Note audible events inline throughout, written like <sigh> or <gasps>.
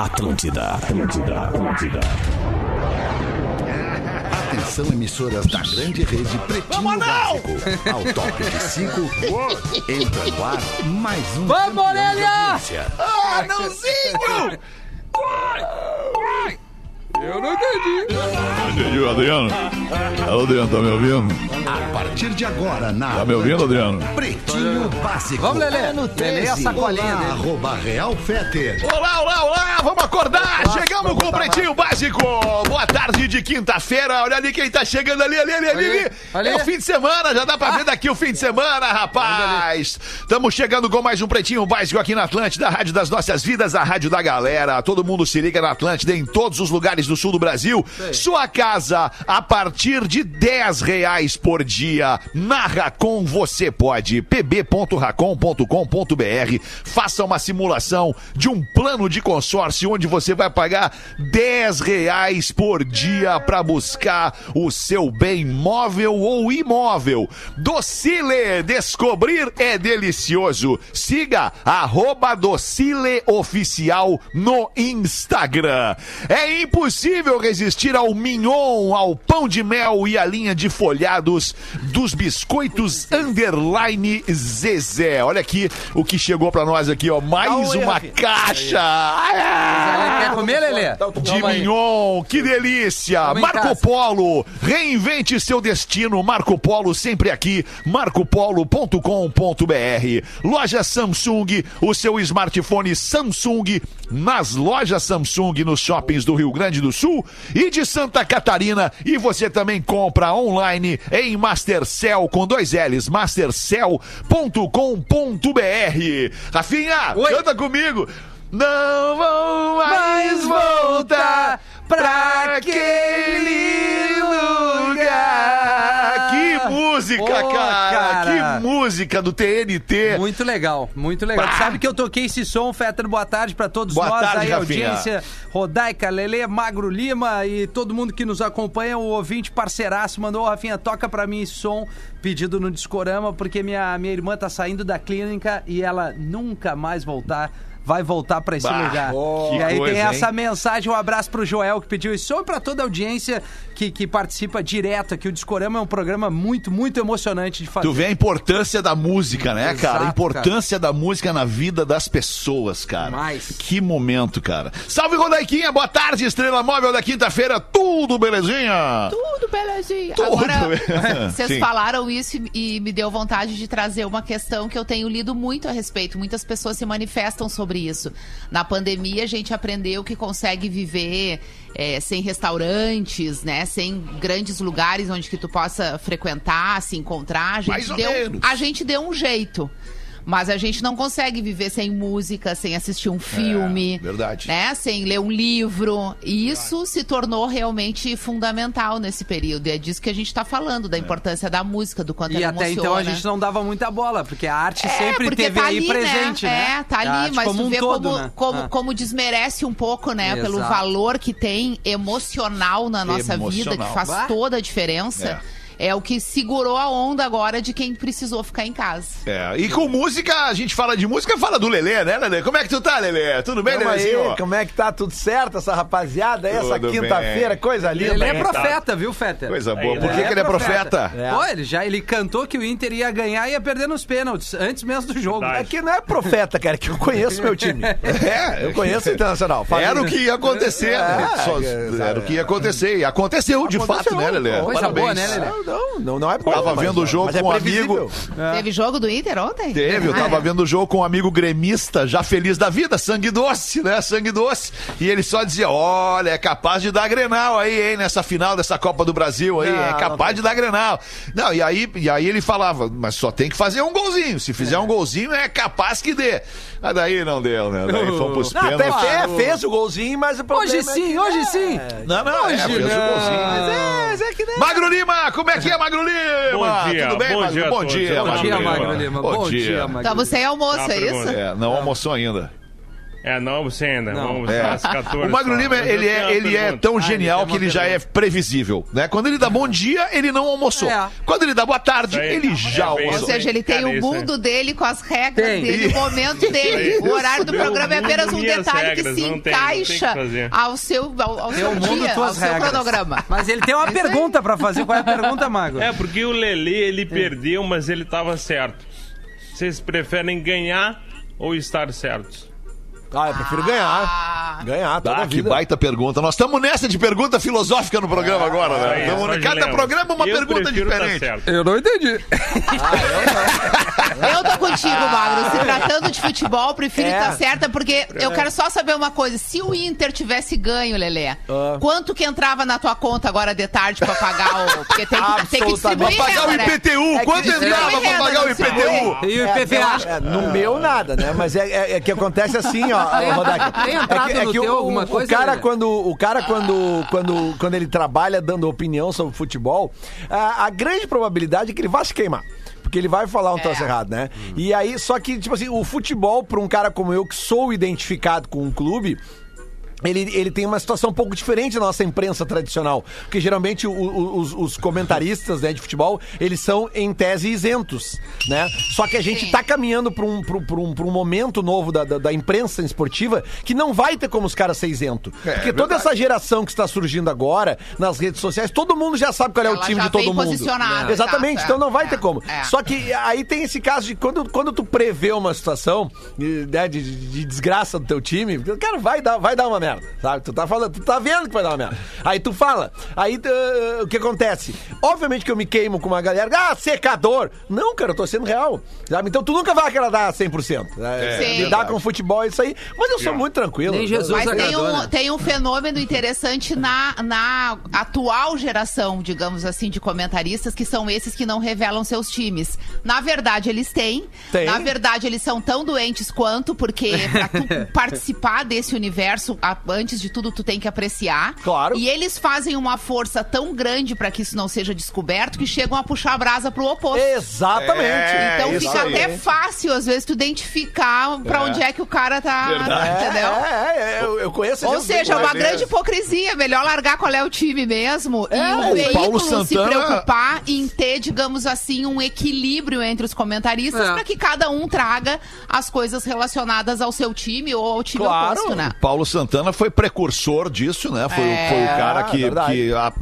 Atlântida, Atlântida, Atlântida. Atenção, emissoras da grande rede Pretinho Básico. Ao toque de cinco, entra no ar mais um Vamos, Orelha! Ah, Anãozinho! Eu não entendi. Entendi, Adriano. Alô, Adriano, tá me ouvindo? A partir de agora, na Tá me ouvindo, Adriano? Pretinho Básico. Vamos, Lelê. Lelê, a 13. sacolinha Olá, dele. arroba Real Feter. Olá, olá, olá! Vamos acordar! Chegamos com o Pretinho Básico! Boa tarde de quinta-feira. Olha ali quem tá chegando ali, ali, ali, ali. ali. Ali. É o fim de semana, já dá pra ver daqui o fim de semana, rapaz! Estamos chegando com mais um Pretinho Básico aqui na Atlântida, a Rádio das Nossas Vidas, a Rádio da Galera. Todo mundo se liga na Atlântida em todos os lugares do sul do Brasil. Sua casa a partir de 10 reais por dia. Na Racon você pode. pb.racon.com.br Faça uma simulação de um plano de consórcio onde você vai pagar 10 reais por dia para buscar o seu bem móvel ou imóvel. Docile, descobrir é delicioso. Siga arroba Docile Oficial no Instagram. É impossível resistir ao mignon, ao pão de mel e à linha de folhados dos biscoitos underline Zezé. Olha aqui o que chegou pra nós aqui, ó. Mais uma caixa. Ah! Quer comer, Lelê? De mignon, que delícia! Marco. Polo, reinvente seu destino. Marco Polo sempre aqui, marcopolo.com.br. Loja Samsung, o seu smartphone Samsung nas lojas Samsung nos shoppings do Rio Grande do Sul e de Santa Catarina. E você também compra online em Mastercell com dois L's, mastercell.com.br. Rafinha, Oi. canta comigo. Não vou mais voltar pra aquele lugar. Música, Pô, cara. cara. Que música do TNT. Muito legal, muito legal. Sabe que eu toquei esse som, Fetter, boa tarde pra todos Boa nós tarde, aí, Rafinha. audiência, Rodaica, Lelê, Magro Lima e todo mundo que nos acompanha, o ouvinte parceiraço mandou, "Ô, Rafinha, toca pra mim esse som, pedido no Discorama, porque minha, minha irmã tá saindo da clínica e ela nunca mais voltar. Vai voltar pra esse Bah, lugar. oh, e aí coisa, tem hein? essa mensagem, um abraço pro Joel que pediu som e pra toda a audiência que, que participa direto aqui. O Discorama é um programa muito, muito emocionante de fazer. Tu vê a importância da música, né, Exato, cara? A importância da música na vida das pessoas, cara. Demais. Que momento, cara. Salve, Rodaiquinha. Boa tarde, Estrela Móvel da quinta-feira. Tudo belezinha? Tudo belezinha. Tudo Agora, <laughs> <laughs> vocês Sim. falaram isso e e me deu vontade de trazer uma questão que eu tenho lido muito a respeito. Muitas pessoas se manifestam sobre isso. Na pandemia, a gente aprendeu que consegue viver é, sem restaurantes, né? Sem grandes lugares onde que tu possa frequentar, se encontrar. A gente, Mais deu, a gente deu um jeito. Mas a gente não consegue viver sem música, sem assistir um filme. verdade. Né? Sem ler um livro. E isso se tornou realmente fundamental nesse período. E é disso que a gente está falando, da importância da música, do quanto E ela até emociona. então a gente não dava muita bola, porque a arte É, sempre teve tá aí ali, presente, né? É, tá ali, mas como tu um vê todo, como, né? como, Ah. como desmerece um pouco, né? Pelo Exato. valor que tem emocional na nossa vida, Emocional. que faz Bah. toda a diferença. É. o que segurou a onda agora de quem precisou ficar em casa. É, e com música, a gente fala de música, fala do Lelê, né, Lelê? Como é que tu tá, Lelê? Tudo bem, Lelezinho? como é que tá? Tudo certo? Essa rapaziada aí, essa quinta-feira, coisa linda. Ele é profeta, viu, Fetter? Coisa boa. Por Ele que, que ele é profeta? É. Pô, ele já ele cantou que o Inter ia ganhar e ia perder nos pênaltis, antes mesmo do jogo. É que não é profeta, cara, que eu conheço meu time. <laughs> É, Eu conheço o Internacional. Fala Era o que ia acontecer, né? É, Só- é, era o que ia acontecer. E aconteceu, de fato, né, Lelê? Coisa Parabéns. boa, né, Lelê? Não, não, não é bom. Tava mas- vendo o jogo é com um amigo. Teve jogo do Inter ontem? Teve, eu Ah, tava é. vendo o jogo com um amigo gremista, já feliz da vida, sangue doce, né? Sangue doce. E ele só dizia: olha, é capaz de dar grenal aí, hein, nessa final dessa Copa do Brasil aí, Não, é não capaz de dar grenal. Não, e aí, e aí ele falava, mas só tem que fazer um golzinho. Se fizer um golzinho, é capaz que dê. Mas daí não deu, né? Daí fomos pros Não, até pênaltis. fe- fez o golzinho, mas o problema Hoje é sim, que- hoje é, sim. Não, não, é, Hoje fez o não. golzinho. Mas é, mas é que né? Magro Lima, como é que é, Magro Lima? Bom dia, Tudo bem, bom Magro? dia bom dia, Bom Bom dia, Magro Magro Lima. Lima. Bom dia. dia, Magro Estamos sem almoço, Ah, é isso? É, não almoçou ainda. É, não, você ainda. Vamos É. às 14. O Magro. Lima, ele é, ele é tão Ah, genial ele que ele já é previsível, né? Quando ele dá bom dia, ele não almoçou. É. Quando ele dá boa tarde, aí. ele já É bem Ou almoçou. isso. seja, ele tem Cara, o mundo dele com as regras Tem. dele, o momento dele. O horário do Meu programa é apenas um detalhe regras, que se não tem, não que encaixa ao seu, ao, ao seu dia, ao seu regras. cronograma. Mas ele tem uma Isso aí. pergunta pra fazer. Qual é a pergunta, Magro? É, porque o Lelê, ele perdeu, mas ele tava certo. Vocês preferem ganhar ou estar certos? Ah, eu prefiro ganhar. Ah, Ganhar toda Ah, que baita pergunta. Nós estamos nessa de pergunta filosófica no programa agora, né? De cada lembra. programa uma Eu pergunta tá diferente. certo. Eu não entendi. eu tô contigo, Magro. Se tratando de futebol, prefiro É. estar certa, porque eu quero só saber uma coisa. Se o Inter tivesse ganho, Lelê, Ah. quanto que entrava na tua conta agora de tarde pra pagar o... Porque tem que, tem que distribuir Pra pagar o renda, né? IPTU, É quanto entrava é, pra pagar o não. IPTU? E o É, IPVA? é, no meu nada, né? Mas é, é, é que acontece assim, ó, Tem- entrada é que, é que teu o, alguma o coisa, cara né? quando o cara quando, quando quando ele trabalha dando opinião sobre futebol, a, a grande probabilidade é que ele vai se queimar. Porque ele vai falar um É. troço errado, né? E aí, só que, tipo assim, o futebol, pra um cara como eu, que sou identificado com um clube, ele, ele tem uma situação um pouco diferente da nossa imprensa tradicional. Porque geralmente o- o- os, os comentaristas né, de futebol, eles são, em tese, isentos. Né? Só que a gente Sim. tá caminhando para um, pra um, pra um, momento novo da, da, da imprensa esportiva que não vai ter como os caras ser isento. É, porque é toda essa geração que está surgindo agora nas redes sociais, todo mundo já sabe qual é o Ela time já de todo vem mundo. posicionada, Exatamente, exato, então não vai é, ter como. é. Só que aí tem esse caso de quando, quando tu prevê uma situação né, de, de- de desgraça do teu time, cara, vai dar, vai dar uma merda, sabe? Tu tá falando, tu tá vendo que vai dar uma merda. Aí tu fala, aí uh, o que acontece? Obviamente que eu me queimo com uma galera, ah, secador. Não, cara, eu tô sendo real, sabe? Então tu nunca vai agradar 100%. Né? Sim. Lidar com futebol é isso aí, mas eu sou muito tranquilo. Nem Jesus Mas tem agradou, um, né? tem um fenômeno interessante na, na atual geração, digamos assim, de comentaristas, que são esses que não revelam seus times. Na verdade, eles têm. Tem. Na verdade, eles são tão doentes quanto, porque pra tu <laughs> participar desse universo, a- antes de tudo, tu tem que apreciar. Claro. E eles fazem uma força tão grande pra que isso não seja descoberto que chegam a puxar a brasa pro oposto. Exatamente. É, Então fica aí. até fácil, às vezes, tu identificar pra onde é que o cara tá. Verdade. Entendeu? É, é, é, eu, eu conheço Ou seja, é uma claros. grande hipocrisia. Melhor largar qual é o time mesmo É, e o o veículo Paulo se Santana- preocupar em ter, digamos assim, um equilíbrio entre os comentaristas É. para que cada um traga as coisas relacionadas ao seu time ou ao time Claro. oposto, né? Paulo Santana foi precursor disso, né? Foi, o- É, foi o cara que, que a-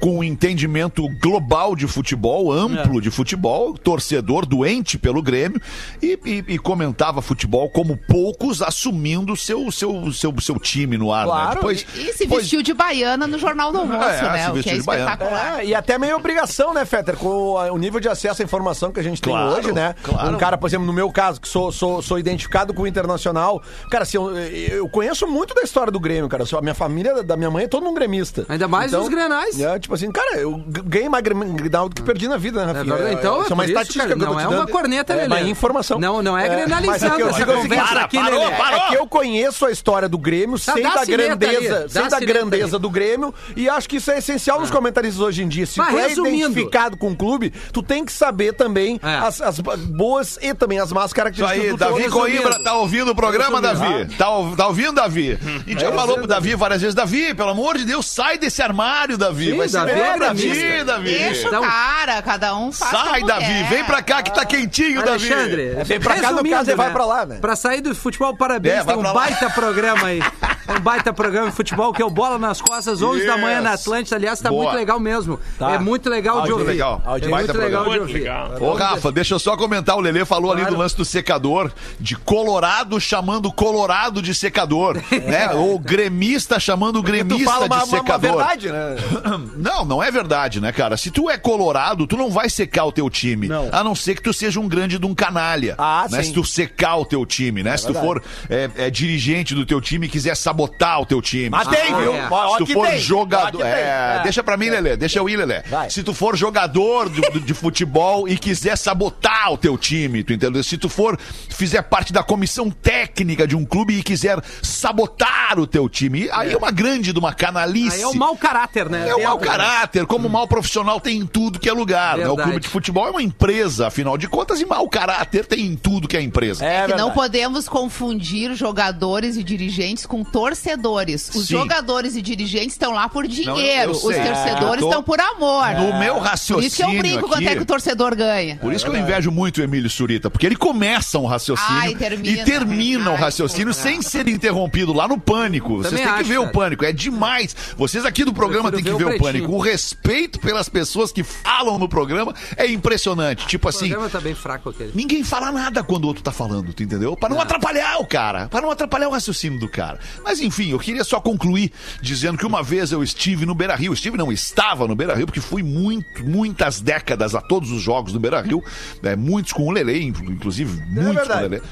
com um entendimento global de futebol, amplo de futebol, torcedor doente pelo Grêmio e, e- e comentava futebol como poucos, assumindo seu seu seu, seu time no ar. Claro, Né? Depois, E se depois- vestiu de baiana no Jornal do Almoço, É, né? se O que vestiu é de baiana. espetacular. É, e até meio obrigação, né, Fetter? Com o, o nível de acesso à informação que a gente Claro, tem hoje, né? claro. Um cara, por exemplo, no meu caso, que sou, sou, sou identificado com o Internacional. Cara, assim, eu, eu conheço muito da história do Grêmio, cara. A minha família, da minha mãe, é todo mundo gremista. Ainda mais os grenais. É, tipo assim, cara, eu ganhei mais gre- grenal do que perdi na vida, né, É Rafinha? verdade. Então, isso é é uma isso, estatística cara, que eu tô não te é uma corneta, é Lelê. uma informação. Não, não é mas grenalizando o que eu essa é conversa para, aqui, parou, Lelê. parou. É que eu conheço a história do Grêmio, Tá, sei da grandeza, ali, sei da grandeza ali. do Grêmio e acho que isso é essencial nos comentaristas hoje em dia. Se Mas tu é resumindo- identificado com o clube, tu tem que saber também É. as, as boas e também as más características aí, do Davi. Coimbra tá ouvindo o programa, Davi? Tá, tá ouvindo, Davi? A gente já falou pro Davi várias vezes, Davi, pelo amor de Deus, sai desse armário, Davi. Sim, Vai ser Davi é melhor pra gremista. ti, Davi. Deixa Então- o cara, cada um faz Sai, como Davi, quer. vem pra cá que tá quentinho, Davi. Alexandre, É, vem pra cá, no resumindo, caso, e vai pra lá, né? Pra sair do futebol, parabéns. É, vai tem um pra lá. baita programa aí. <laughs> Um baita programa de futebol que é o Bola nas Costas, 11 da manhã na Yes. Atlântida. Aliás, tá Boa. muito legal mesmo. Tá. É muito legal de ouvir. legal. É muito legal de Muito ouvir. legal. Ô, Rafa, deixa eu só comentar. O Lelê falou ali Claro. do lance do secador, de Colorado chamando Colorado de secador, <laughs> né? Ou gremista chamando Tu gremista fala uma, de uma, uma secador. verdade, né? <clears throat> Não, não é verdade, né, cara? Se tu é colorado, tu não vai secar o teu time. Não. A não ser que tu seja um grande de um canalha. Ah, né? sim. Se tu secar o teu time, né? Se tu verdade. for é, é, dirigente do teu time e quiser sabotar o teu time. Mas tem, Ah, viu? é. Se tu for tem, jogador. É, É. deixa pra mim, Lelê. Deixa eu ir, Lelê. Vai. Se tu for jogador de, futebol e quiser sabotar o teu time, tu entendeu? Se tu for, fizer parte da comissão técnica de um clube e quiser sabotar o teu time, aí é, uma grande de uma canalice. Aí é o mau caráter, né? É o mau caráter, como o mal profissional tem em tudo que é lugar. Né? O clube de futebol é uma empresa, afinal de contas, e mau caráter tem em tudo que é empresa. É que não podemos confundir jogadores e dirigentes com torcedores. Os Sim. jogadores e dirigentes estão lá por eu dinheiro. Os sei. torcedores É, tô- estão por amor. No meu Por raciocínio isso que eu brinco quanto é aqui- que o torcedor ganha. Por isso que eu invejo muito o Emílio Surita, porque ele começa um raciocínio Ai, termina. e termina o Ai, raciocínio sem ser interrompido lá no Pânico. Vocês têm que ver o cara. Pânico, é demais. Vocês aqui do programa têm que ver ver o o Pânico. O respeito pelas pessoas que falam no programa é impressionante. Tipo O assim, programa tá bem fraco aquele. Ninguém fala nada quando o outro tá falando, tu entendeu? Pra não atrapalhar o cara, pra não atrapalhar o raciocínio do cara. Mas enfim, eu queria só concluir dizendo que uma vez eu estive no Beira Rio. Estive, não, estava no Beira Rio, porque fui muito, muitas décadas a todos os jogos do Beira Rio. né, muitos com o Lele, inclusive, muitos com o. Lele.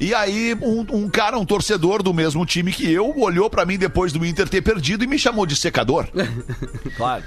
E aí, um, um cara, um torcedor do mesmo time que eu, olhou pra mim depois do Inter ter perdido e me chamou de secador. <laughs> Claro.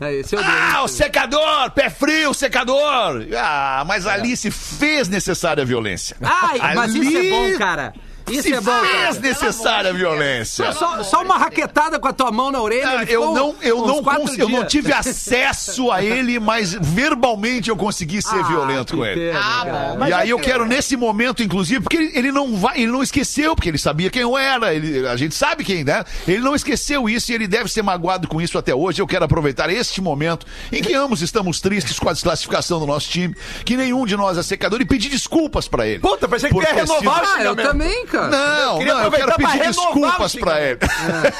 É, é o Ah, o secador! Pé frio, secador! Ah, mas ali se fez necessária a violência. Ai, mas isso é bom, cara. Isso se é bom, fez cara. necessária a violência. Só, só uma raquetada com a tua mão na orelha. Ah, eu não, eu não, cons- eu não tive acesso a ele, mas verbalmente eu consegui ser Ah, violento com ele. pena, Ah, bom. e aí eu quero nesse momento, inclusive, porque ele, ele não vai, ele não esqueceu, porque ele sabia quem eu era, ele- a gente sabe quem, né? Ele não esqueceu isso e ele deve ser magoado com isso até hoje. Eu quero aproveitar este momento em que ambos estamos tristes com a desclassificação do nosso time, que nenhum de nós é secador e pedir desculpas pra ele. Puta, pensei que ia sido- renovar Ah, eu também, cara. Não, queria não, eu quero pra pedir desculpas pra ele.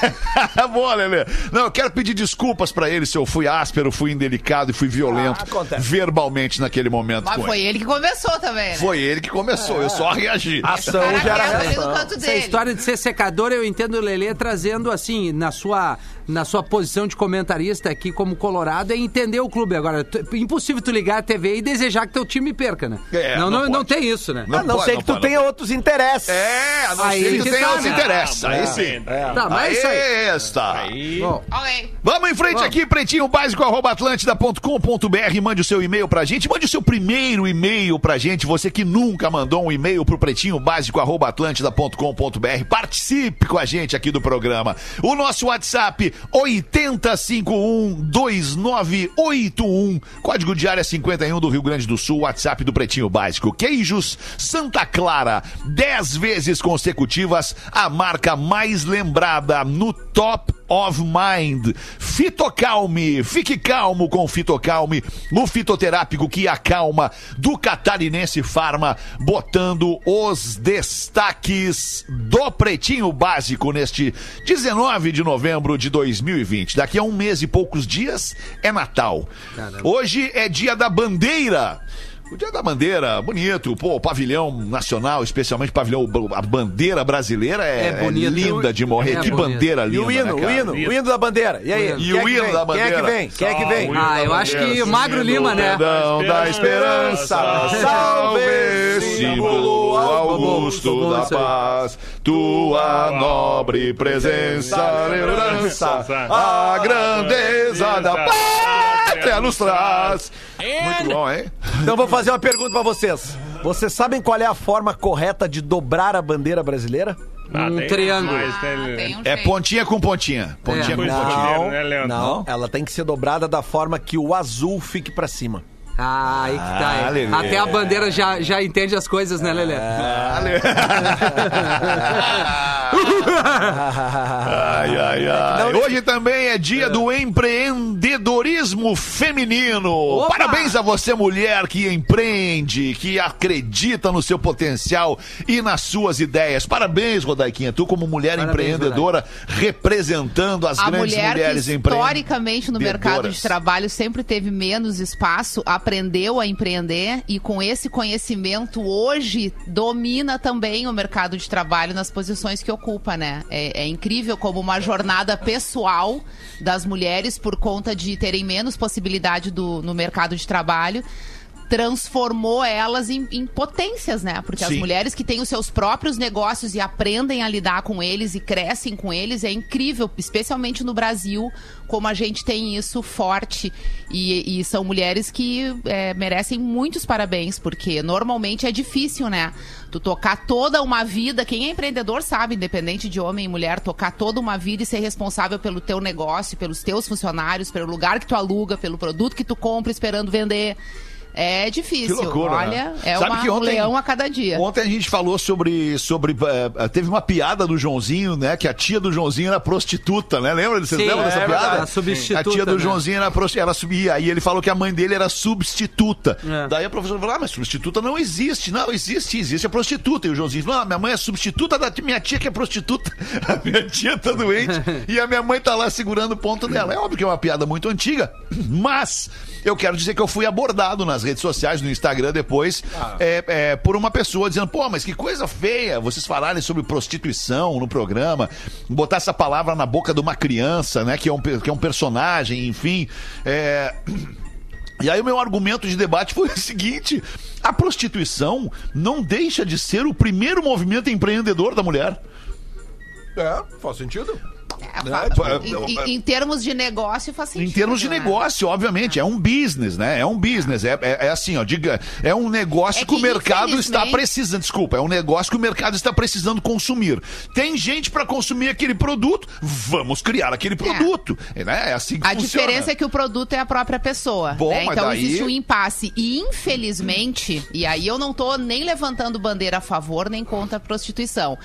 <laughs> Boa, Lelê. Não, eu quero pedir desculpas pra ele se eu fui áspero, fui indelicado e fui violento Ah, verbalmente naquele momento Mas com foi ele. ele que começou também, né? Foi ele que começou, eu só reagi. Ação gera reação. Essa história de ser secador, eu entendo o Lelê trazendo assim, na sua, na sua posição de comentarista aqui como colorado, é entender o clube. Agora, tu- impossível tu ligar a TV e desejar que teu time perca, né? É, não, não não, não tem isso, né? A não pode, ser não que tu pode, tenha não outros interesses. É, a não Aí ser que que tenha tá, os né? interesses. Aí É. sim. Tá, mas é isso aí. Está. Aí, Bom, Ok. Vamos em frente aqui, pretinho básico, arroba atlântida.com.br. Mande o seu e-mail pra gente. Mande o seu primeiro e-mail pra gente. Você que nunca mandou um e-mail pro pretinho básico, arroba atlântida.com.br. Participe com a gente aqui do programa. O nosso WhatsApp, 80512981. Código de área 51 do Rio Grande do Sul. WhatsApp do Pretinho Básico. Queijos Santa Clara. 10 vezes consecutivas, a marca mais lembrada no Top of Mind. Fitocalme, fique calmo com Fitocalme, o fitoterápico que acalma do Catarinense Farma, botando os destaques do Pretinho Básico neste 19 de novembro de 2020. Daqui a um mês e poucos dias é Natal. Hoje é dia da bandeira. O Dia da Bandeira, bonito, pô, o pavilhão nacional, especialmente o pavilhão, a bandeira brasileira é, É é linda de morrer. É que bonito. bandeira E linda, o hino, né, o hino, o hino da bandeira. E aí? E o é hino da Quem é que bandeira? vem? Quem é que vem? Salve. Ah, eu acho que o Magro Lima, né? Da esperança, salve, símbolo augusto da paz, tua nobre presença, lembrança, a grandeza da pátria nos traz. Muito bom, hein? Então vou fazer uma pergunta pra vocês. Vocês sabem qual é a forma correta de dobrar a bandeira brasileira? ah, Um triângulo. mais, né? Tem um É jeito. pontinha com pontinha. Pontinha É. com pontinha. Não, Leandro? não. Ela tem que ser dobrada da forma que o azul fique pra cima. Ah, aí que tá. Ah, é. Lelê. Até a bandeira já, já entende as coisas, né, Lelê? <laughs> Ai, ai, ai. Hoje também é dia do empreendedorismo feminino. Parabéns a você, mulher, que empreende, que acredita no seu potencial e nas suas ideias. Parabéns, Rodaiquinha. Tu, como mulher Parabéns, empreendedora, representando as A grandes mulher mulheres que empreendedoras. historicamente no mercado de trabalho sempre teve menos espaço, aprendeu a empreender e com esse conhecimento hoje domina também o mercado de trabalho nas posições que ocupa, né? É, é incrível como uma jornada pessoal das mulheres por conta de terem menos possibilidade do, no mercado de trabalho transformou elas em, em potências, né? Porque as Sim. mulheres que têm os seus próprios negócios e aprendem a lidar com eles e crescem com eles é incrível, especialmente no Brasil, como a gente tem isso forte. E, e são mulheres que é, merecem muitos parabéns, porque normalmente é difícil, né? Tu tocar toda uma vida, quem é empreendedor sabe, independente de homem e mulher, tocar toda uma vida e ser responsável pelo teu negócio, pelos teus funcionários, pelo lugar que tu aluga, pelo produto que tu compra esperando vender. É difícil. Que loucura, Olha, né? é Sabe uma, que um ontem- leão a cada dia. Ontem a gente falou sobre. sobre eh, teve uma piada do Joãozinho, né? Que a tia do Joãozinho era prostituta, né? Lembra? Vocês Sim, lembram dessa é piada? verdade, a substituta, A tia do né? Joãozinho era prostituta. Ela subia. Aí ele falou que a mãe dele era substituta. É. Daí a professora falou: ah, mas substituta não existe. Não, existe, existe a prostituta. E o Joãozinho falou: ah, minha mãe é substituta da minha tia que é prostituta. <laughs> A minha tia tá doente <laughs> e a minha mãe tá lá segurando o ponto dela. É óbvio que é uma piada muito antiga, mas eu quero dizer que eu fui abordado nas redes sociais, no Instagram depois, é, é, por uma pessoa dizendo: pô, mas que coisa feia vocês falarem sobre prostituição no programa, botar essa palavra na boca de uma criança, né, que é um, que é um personagem, enfim. É. <clears throat> E aí o meu argumento de debate foi o seguinte: a prostituição não deixa de ser o primeiro movimento empreendedor da mulher. É, faz sentido. É, né? fa- em, em- em termos de negócio, faz sentido. Em termos de né? negócio, obviamente, é um business, né? É um business, é, é, é assim, ó, diga, é um negócio É que, o que, mercado está precisando, desculpa, é um negócio que o mercado está precisando consumir. Tem gente para consumir aquele produto, vamos criar aquele produto, é, né? É assim que A funciona. diferença é que o produto é a própria pessoa. Bom, né? Então daí- existe um impasse. E infelizmente, e aí eu não tô nem levantando bandeira a favor nem contra a prostituição.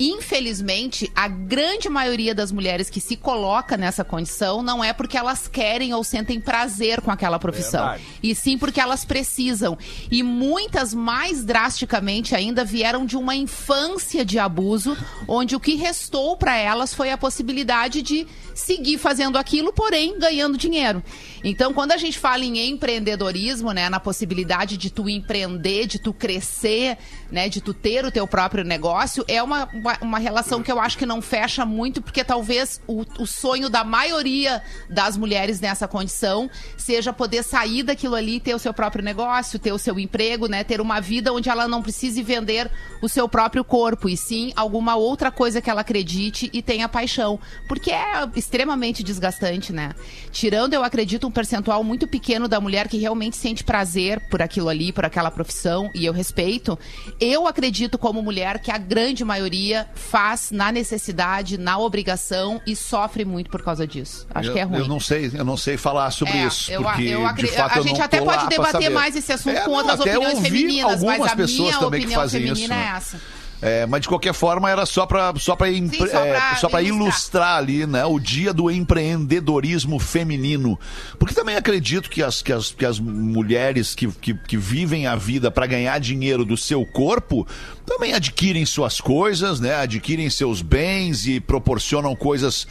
Infelizmente, a grande maioria das mulheres que se coloca nessa condição não é porque elas querem ou sentem prazer com aquela profissão. Verdade. E sim porque elas precisam. E muitas, mais drasticamente ainda, vieram de uma infância de abuso, onde o que restou para elas foi a possibilidade de seguir fazendo aquilo, porém ganhando dinheiro. Então, quando a gente fala em empreendedorismo, né, na possibilidade de tu empreender, de tu crescer, né, de tu ter o teu próprio negócio, é uma, uma, uma relação que eu acho que não fecha muito, porque talvez o, o sonho da maioria das mulheres nessa condição seja poder sair daquilo ali ter o seu próprio negócio, ter o seu emprego, né, ter uma vida onde ela não precise vender o seu próprio corpo, e sim alguma outra coisa que ela acredite e tenha paixão. Porque é extremamente desgastante, né? Tirando, eu acredito, um percentual muito pequeno da mulher que realmente sente prazer por aquilo ali, por aquela profissão, e eu respeito, eu acredito como mulher que a grande maioria faz na necessidade, na obrigação e sofre muito por causa disso. Acho eu, que é ruim. Eu não sei, eu não sei falar sobre É, isso, eu- porque eu de fato a gente até pode debater mais esse assunto É, com não, outras opiniões femininas, mas a minha opinião feminina né? é essa. É, mas de qualquer forma era só para só para ilustrar. ilustrar ali, né, o dia do empreendedorismo feminino. Porque também acredito que as, que as, que as mulheres que, que, que vivem a vida para ganhar dinheiro do seu corpo também adquirem suas coisas, né, adquirem seus bens e proporcionam coisas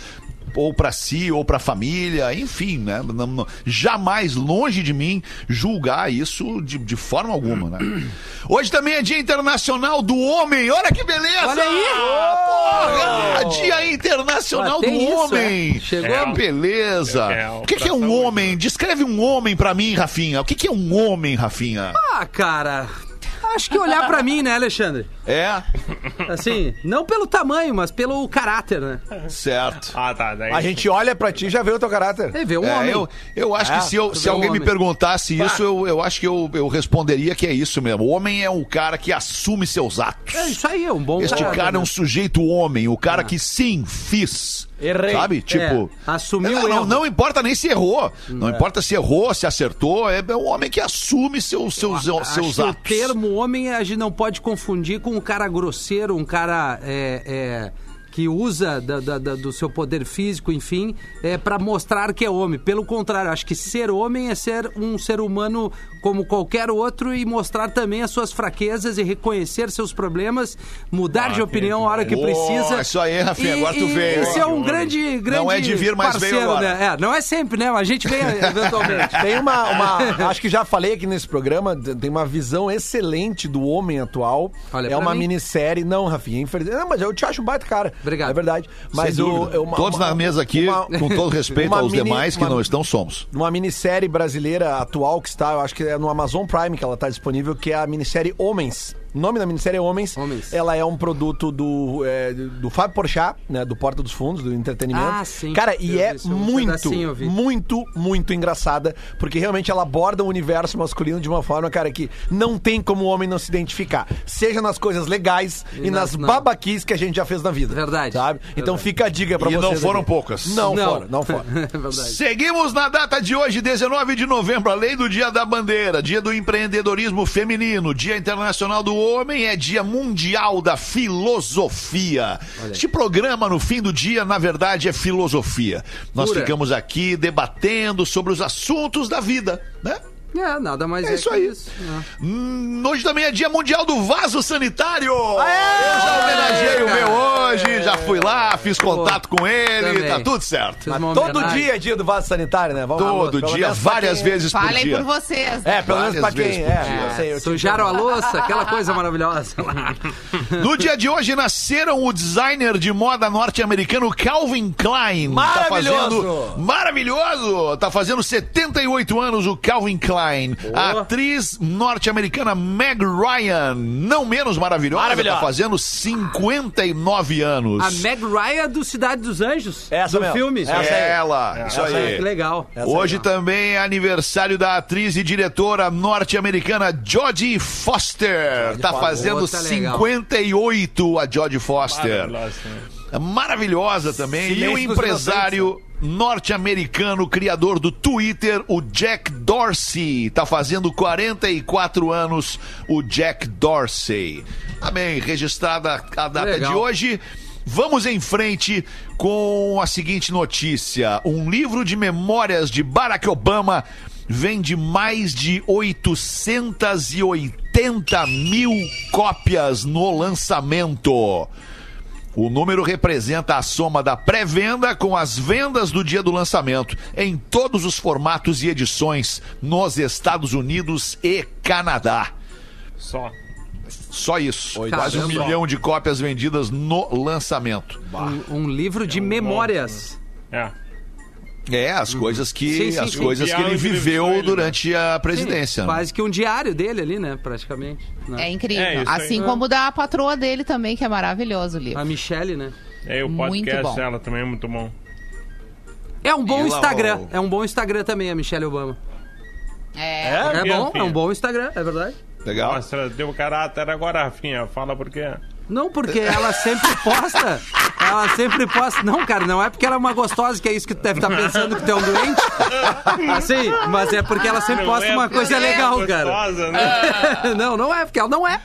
ou para si ou para a família, enfim, né? Não- não- jamais longe de mim julgar isso de, de forma alguma, né? <clears throat> Hoje também é Dia Internacional do Homem. Olha que beleza! Olha aí! Porra! Dia Internacional Ah, do isso, Homem. é? Chegou? É, beleza. É, o que, que é um homem? Descreve um homem pra mim, Rafinha. O que, que é um homem, Rafinha? Ah, cara. Acho que olhar pra mim, né, Alexandre? É, Assim, não pelo tamanho, mas pelo caráter, né? certo. Ah, tá. Daí A gente olha pra ti e já vê o teu caráter. É ver um É, homem. eu, eu acho É, que se, eu- se vê um alguém me perguntasse isso, eu, eu acho que eu, eu responderia que é isso mesmo. O homem é um cara que assume seus atos. É isso aí, é um bom Este caráter, cara é um né? sujeito homem, o cara que sim, fiz. Errei. Sabe? Tipo. É, assumiu É, o não, erro. não importa nem se errou. Não importa se errou, se acertou. É, é um homem que assume seus, seus, Acho seus que o atos. termo homem a gente não pode confundir com um cara grosseiro, um cara é, é, que usa da- da- da- do seu poder físico, enfim, é, para mostrar que é homem. Pelo contrário, acho que ser homem é ser um ser humano como qualquer outro e mostrar também as suas fraquezas e reconhecer seus problemas, mudar Ah, de opinião a hora que Oh, precisa. isso aí, Rafinha, agora tu E- veio, Esse hein? é um grande, grande Não é de vir, mas veio parceiro, agora. né? É, não é sempre, né? A gente vem <laughs> eventualmente. Tem uma, uma- Acho que já falei aqui nesse programa, tem uma visão excelente do homem atual. Olha é uma mim. minissérie. Não, Rafinha, infelizmente. Não, mas eu te acho um baita cara. Obrigado. É verdade. Mas o, é uma- Todos uma- na mesa aqui, uma- com todo respeito aos mini- demais que uma- não estão, somos. Uma minissérie brasileira atual que está, eu acho que é no Amazon Prime que ela está disponível, que é a minissérie Homens. O nome da minissérie é Homens. Homens. Ela é um produto do, é, do Fábio Porchat, né? Do Porta dos Fundos, do entretenimento. Ah, sim. Cara, e Eu é vi isso, um muito, muito, muito engraçada, porque realmente ela aborda o universo masculino de uma forma, cara, que não tem como o homem não se identificar. Seja nas coisas legais e, E nas nas- não. babaquices que a gente já fez na vida. Verdade. Sabe? Então fica a dica pra E vocês. não foram aqui. poucas. Não, Não. foram, não foram. É <laughs> verdade. Seguimos na data de hoje, 19 de novembro, além do Dia da Bandeira, Dia do Empreendedorismo Feminino, Dia Internacional do Homem, é Dia Mundial da Filosofia. Este programa, no fim do dia, na verdade, é filosofia. Nós Pura. ficamos aqui debatendo sobre os assuntos da vida, né? É, nada mais É é, isso que aí. né? Hum, hoje também é dia mundial do vaso sanitário. Eu já homenageei o meu hoje, já fui lá, fiz contato com ele, Também. tá tudo certo. Todo dia é dia do vaso sanitário, né? Vamos Todo dia, várias quem- vezes por Falem dia. por vocês. É, pelo menos pra quem. É, dia. eu sei, eu te Sujaram a louça, aquela <laughs> coisa maravilhosa. No dia de hoje nasceram o designer de moda norte-americano Calvin Klein. Maravilhoso! Tá fazendo, maravilhoso! Tá fazendo 78 anos o Calvin Klein. A atriz norte-americana Meg Ryan, não menos maravilhosa, Maravilhosa. tá fazendo 59 anos. A Meg Ryan do Cidade dos Anjos. Essa do mesmo. filme. Essa. Ela, isso É, aí. que legal. Essa Hoje também é aniversário da atriz e diretora norte-americana Jodie Foster. tá Foster. fazendo Outra legal. 58 a Jodie Foster. Maravilhoso, né? Maravilhosa também. Silêncio e o dos empresário norte-americano, criador do Twitter, o Jack Dorsey. Tá fazendo 44 anos o Jack Dorsey. Amém. Registrada a data Legal. de hoje. Vamos em frente com a seguinte notícia. Um livro de memórias de Barack Obama vende mais de 880 mil cópias no lançamento. O número representa a soma da pré-venda com as vendas do dia do lançamento em todos os formatos e edições nos Estados Unidos e Canadá. Só. Só isso. Quase um milhão de cópias vendidas no lançamento. Um, um livro de memórias. É. É, as coisas que Sim, sim, as sim. coisas que ele viveu né? durante a presidência. né? Quase que um diário dele ali, né? Praticamente. né? É incrível. É, isso aí. assim como da patroa dele também, que é maravilhoso o livro. A Michelle, né? É, o Muito podcast bom. dela também é muito bom. É um bom Ela, Instagram. ó. É um bom Instagram também, a Michelle Obama. É. É, Rafinha, bom, é Rafinha. um bom Instagram, é verdade. Legal. Nossa, deu caráter agora, Rafinha. Fala por quê. Não, porque ela sempre posta. Ela sempre posta. Não, cara, não é porque ela é uma gostosa, que é isso que tu deve estar pensando que tu é um doente. Assim, mas é porque ela sempre Não posta é uma coisa é legal, cara. gostosa, né? <laughs> Não, não é, porque ela não é.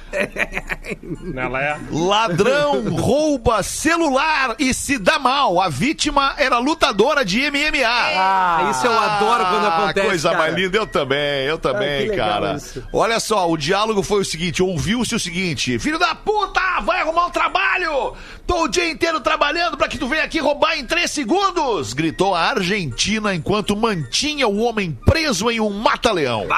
Ela é. Ladrão rouba celular e se dá mal. A vítima era lutadora de MMA. Ah, isso eu adoro quando acontece. coisa cara. mais linda. Eu também, eu também, Ah, que legal cara. isso. Olha só, o diálogo foi o seguinte: ouviu-se o seguinte: Filho da puta, vai arrumar um trabalho! Tô o dia inteiro trabalhando pra que tu venha aqui roubar em três segundos! Gritou a Argentina enquanto mantinha o homem preso em um mata-leão. <laughs>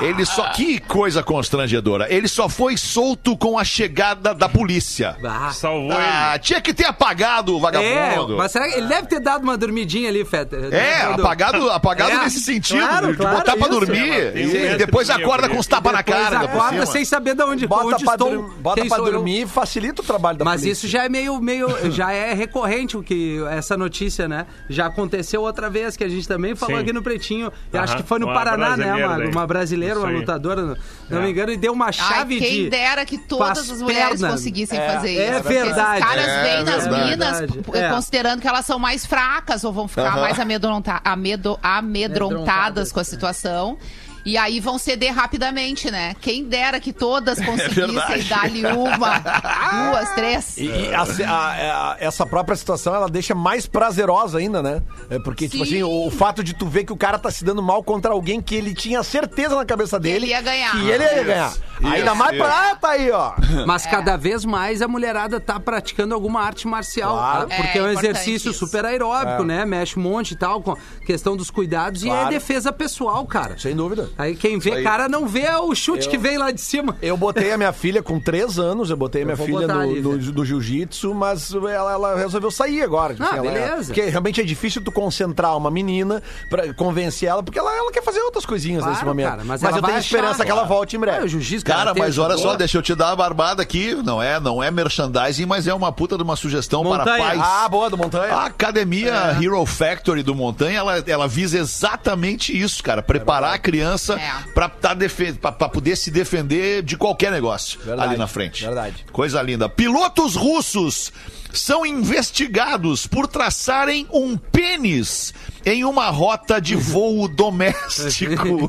Ele só. Que coisa constrangedora. Ele só foi solto com a chegada da polícia. Salvou Ah, tinha que ter apagado o É, vagabundo. mas será que ele deve ter dado uma dormidinha ali, Feta? É, apagado, apagado É, nesse sentido, claro, de claro, botar pra isso. dormir um e depois acorda com os tapas na cara. acorda sem saber de onde, Bota, onde pra, estou. dur- bota pra dormir e facilita o trabalho da Mas isso já é meio, meio, <laughs> já é recorrente o que essa notícia, né? Já aconteceu outra vez que a gente também falou Sim. aqui no Pretinho. Eu acho Aham, que foi no uma Paraná, né, daí. Uma brasileira, Isso uma lutadora, não É. me engano, e deu uma Ai, chave quem de dera que todas as mulheres pernas. conseguissem É, fazer é isso. porque verdade. Esses caras É vêm nas verdade. minas É. considerando que elas são mais fracas ou vão ficar Aham. mais amedronta amedo- amedrontadas Amedrontadas. com a situação. E aí vão ceder rapidamente, né? Quem dera que todas <laughs> conseguissem verdade. dar-lhe uma, duas, três. E, e a- a- a- essa própria situação, ela deixa mais prazerosa ainda, né? É porque, tipo Sim. assim, o, o fato de tu ver que o cara tá se dando mal contra alguém que ele tinha certeza na cabeça dele. ele ia ganhar. Que ele ia ganhar. Ainda mais isso. pra... Ah, tá aí, ó. Mas cada vez mais a mulherada tá praticando alguma arte marcial. Claro. tá? Porque é, É um exercício isso. super aeróbico, né? Mexe um monte e tal, com questão dos cuidados. E Claro. é defesa pessoal, cara. Sem dúvida. Aí quem vê, aí. cara, não vê o chute que vem lá de cima. Eu botei a minha filha com três anos, eu botei a minha filha no, ali, do, do jiu-jitsu, mas ela, ela resolveu sair agora. Ah, ela- beleza. porque realmente é difícil tu concentrar uma menina pra convencer ela, porque ela, ela quer fazer outras coisinhas Claro, nesse momento. cara, mas mas eu tenho vai esperança achar, que ela volte em breve. Ah, o jiu-jitsu, Cara, karatê, mas olha só, deixa eu te dar uma barbada aqui. Não é, não é merchandising, mas é uma puta de uma sugestão para Montanha. pais. Ah, boa, do Montanha. A academia Hero Factory do Montanha, ela, ela visa exatamente isso, cara. Preparar a criança É. pra, tá defe- pra- pra poder se defender de qualquer negócio Verdade, ali na frente. verdade. Coisa linda. Pilotos russos são investigados por traçarem um pênis em uma rota de voo <laughs> doméstico. <laughs>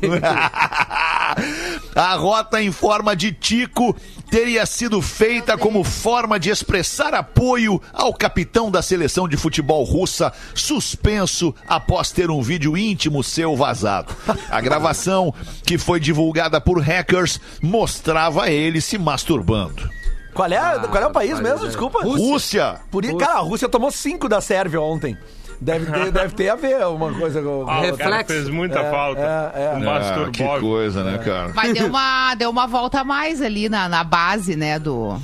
a rota em forma de tico teria sido feita como forma de expressar apoio ao capitão da seleção de futebol russa, suspenso após ter um vídeo íntimo seu vazado. A gravação, que foi divulgada por hackers, mostrava ele se masturbando. Qual, é, qual é o país mesmo? Desculpa. Rússia! Por isso, cara, a Rússia tomou cinco da Sérvia ontem. Deve ter, deve ter a ver uma coisa com. Ah, o cara Reflexo. fez muita É, falta. é, é. Um Ah, que coisa, né, cara? Mas deu uma, deu uma volta a mais ali na, na base, né, do...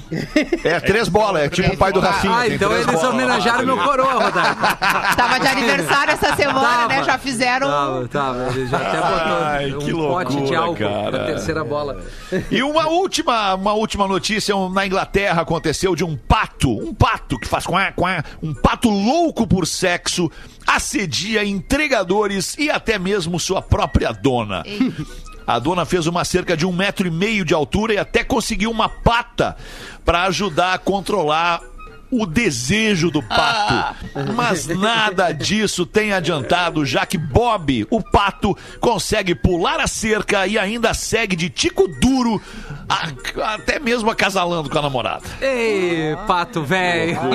É três bolas, é tipo o pai do Rafinha. Ah, então eles homenagearam meu coroa, Rodaico. Tava de aniversário essa semana, Tava. né? Já fizeram... Tava, tava. Ele já até botou Ai, um que pote de loucura, álcool cara. na terceira bola. E uma última, uma última notícia na Inglaterra aconteceu de um pato, um pato que faz quá, quá, um pato louco por sexo, assedia entregadores e até mesmo sua própria dona. A dona fez uma cerca de um metro e meio de altura e até conseguiu uma pata para ajudar a controlar o desejo do pato. Mas nada disso tem adiantado, já que Bob, o pato, consegue pular a cerca e ainda segue de tico duro, a- até mesmo acasalando com a namorada. Ei, pato velho. <laughs>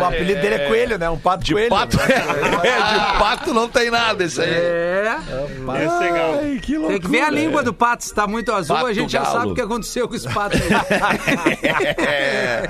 O apelido dele é Coelho, né? Um pato De coelho. pato, né? <laughs> é, de pato não tem nada isso aí. É. Esse é legal. Ai, que loucura. Tem que ver a língua do pato, se tá muito azul, Pato a gente já galo. sabe o que aconteceu com esse pato aí. <laughs> É.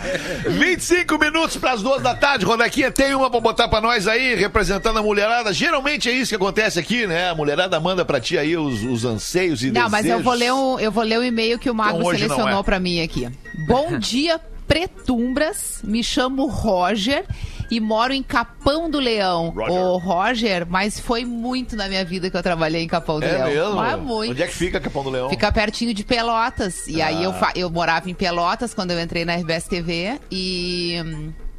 25 minutos para as duas da tarde. Rodaquinha, tem uma pra botar pra nós aí, representando a mulherada. Geralmente é isso que acontece aqui, né? A mulherada manda pra ti aí os, os anseios e Não, mas eu desejos. vou ler um, eu vou ler o e-mail que o Magro Então, hoje selecionou é. pra mim aqui. Bom <laughs> dia, Pretumbras. Me chamo Roger e moro em Capão do Leão. Roger. Ô, Roger, mas foi muito na minha vida que eu trabalhei em Capão do É Leão. mesmo? Mas muito. Onde é que fica Capão do Leão? Fica pertinho de Pelotas. E aí eu, Ah. eu morava em Pelotas quando eu entrei na RBS TV e.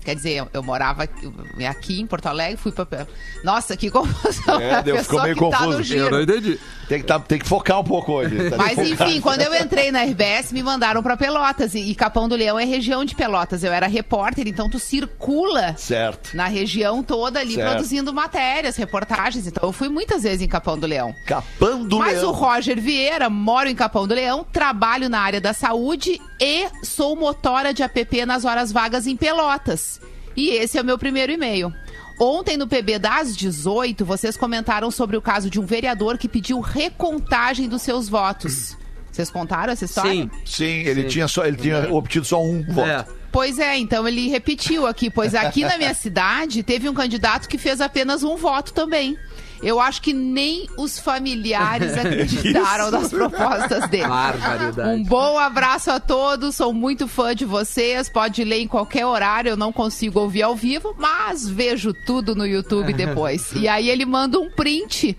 Quer dizer, eu, eu morava aqui- aqui em Porto Alegre, fui pra. Pe- Nossa, que confusão. É, A deu- ficou pessoa meio que tá no confuso. giro. entendi. Tem que, tá- tem que focar um pouco hoje. Tá Mas enfim, quando eu entrei na RBS, me mandaram pra Pelotas. E, e Capão do Leão é região de Pelotas. Eu era repórter, então tu circula Certo. na região toda ali Certo. produzindo matérias, reportagens. Então eu fui muitas vezes em Capão do Leão. Capão do Mas Leão. o Roger Vieira, moro em Capão do Leão, trabalho na área da saúde e sou motora de app nas horas vagas em Pelotas. E esse é o meu primeiro e-mail. Ontem no PB das 18, vocês comentaram sobre o caso de um vereador que pediu recontagem dos seus votos. Vocês contaram essa história? Sim. Sim, ele tinha só ele tinha obtido só um voto. É. Pois é, então ele repetiu aqui, pois aqui na minha <laughs> cidade teve um candidato que fez apenas um voto também. Eu acho que nem os familiares <laughs> acreditaram nas propostas dele. Barbaridade. Um bom abraço a todos, sou muito fã de vocês. Pode ler em qualquer horário, eu não consigo ouvir ao vivo, mas vejo tudo no YouTube <laughs> depois. E aí ele manda um print.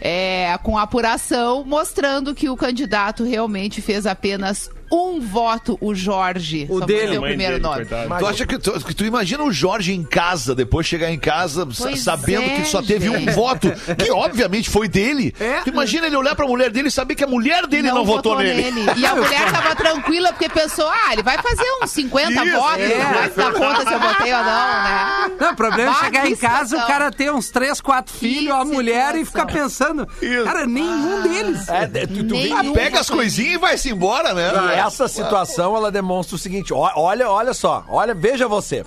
é, com apuração, mostrando que o candidato realmente fez apenas um voto, o Jorge. O dele. o primeiro dele, nome. coitado. Tu acha que tu, que tu imagina o Jorge em casa, depois chegar em casa sa- Pois sabendo é, que só teve um gente. voto, que <laughs> obviamente foi dele. É. Tu imagina ele olhar pra mulher dele e saber que a mulher dele não, votou, nele. E a mulher <laughs> tava tranquila porque pensou, ah, ele vai fazer uns 50 Isso, votos, é. não vai se dar conta se eu votei ou não, né? Não, o problema é chegar em casa, situação. o cara ter uns três, quatro filhos, a mulher e ficar pensando. Isso. Cara, nenhum deles. É, tu, tu Nenhum Pega as votou coisinhas e vai-se embora, né? Essa situação, ela demonstra o seguinte, ó- olha, olha só, olha, veja você.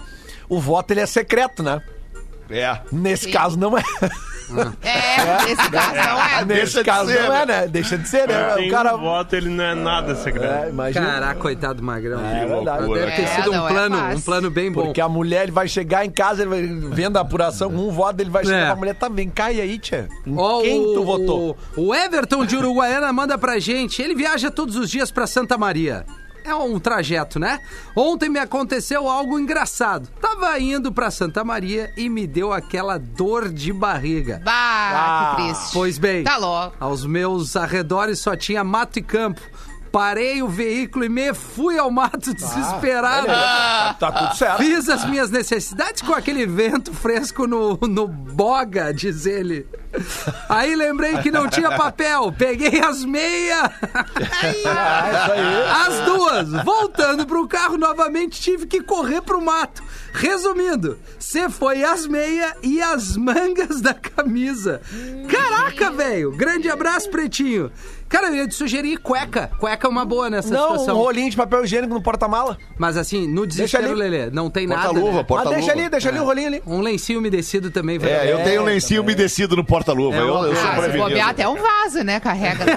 O voto, ele é secreto, né? É. Nesse Sim. caso, não é. É, nesse caso não é. Nesse Deixa de caso ser, não né? é, né? Deixa de ser, né? Tem O cara. um voto, ele não é nada secreto. É, imagina. Caraca, coitado do Magrão. É verdade. Deve ter É, sido um é plano, um plano bem bom. Porque a mulher ele vai chegar em casa, ele vai vendo a apuração, um voto, ele vai chegar É. pra mulher, tá, vem cá, e aí, tia? Ó, Quem tu votou? O, o Everton de Uruguaiana manda pra gente. Ele viaja todos os dias pra Santa Maria. É um trajeto, né? Ontem me aconteceu algo engraçado. Tava indo pra Santa Maria e me deu aquela dor de barriga. Bah, Ah, que triste. Pois bem, Tá logo. aos meus arredores só tinha mato e campo. Parei o veículo e me fui ao mato desesperado. Tá, tá tudo certo. Fiz as minhas necessidades com aquele vento fresco no, no boga, diz ele. Aí lembrei que não tinha papel, peguei as meias. Ah, isso aí. As duas. Voltando pro carro novamente, tive que correr pro mato. Resumindo, você foi as meias e as mangas da camisa. Caraca, velho. Grande abraço, pretinho. Cara, eu ia te sugerir cueca. Cueca é uma boa nessa Não, um situação. rolinho de papel higiênico no porta-mala. Mas assim, no desespero, ali. Lelê, não tem nada. Porta-luva, né? Ah, porta-luva. deixa ali, deixa ali o rolinho ali. Um lencinho umedecido também vai. É, eu tenho um lencinho umedecido no porta-luva. É, eu, eu sou ah, Ah, se prevenido. bobear até um vaso, né? Carrega. <laughs>